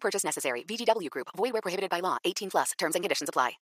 Purchase necessary. VGW Group. Void where prohibited by law. 18 plus. Terms and conditions apply.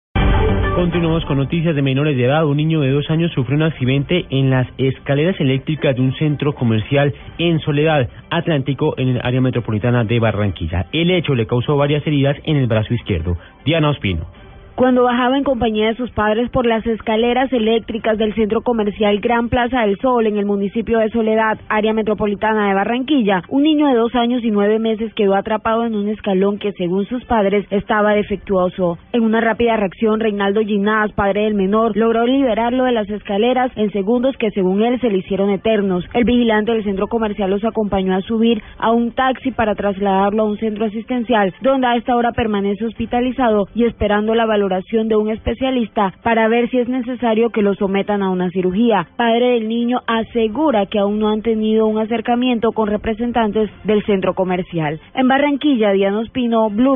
Continuamos con noticias de menores de edad. Un niño de dos años sufrió un accidente en las escaleras eléctricas de un centro comercial en Soledad Atlántico en el área metropolitana de Barranquilla. El hecho le causó varias heridas en el brazo izquierdo. Diana Ospino. Cuando bajaba en compañía de sus padres por las escaleras eléctricas del centro comercial Gran Plaza del Sol en el municipio de Soledad, área metropolitana de Barranquilla, un niño de dos años y nueve meses quedó atrapado en un escalón que, según sus padres, estaba defectuoso. En una rápida reacción, Reinaldo Ginás, padre del menor, logró liberarlo de las escaleras en segundos que, según él, se le hicieron eternos. El vigilante del centro comercial los acompañó a subir a un taxi para trasladarlo a un centro asistencial, donde a esta hora permanece hospitalizado y esperando la valoración de un especialista para ver si es necesario que lo sometan a una cirugía. Padre del niño asegura que aún no han tenido un acercamiento con representantes del centro comercial. En Barranquilla, Diana Ospino, Blue.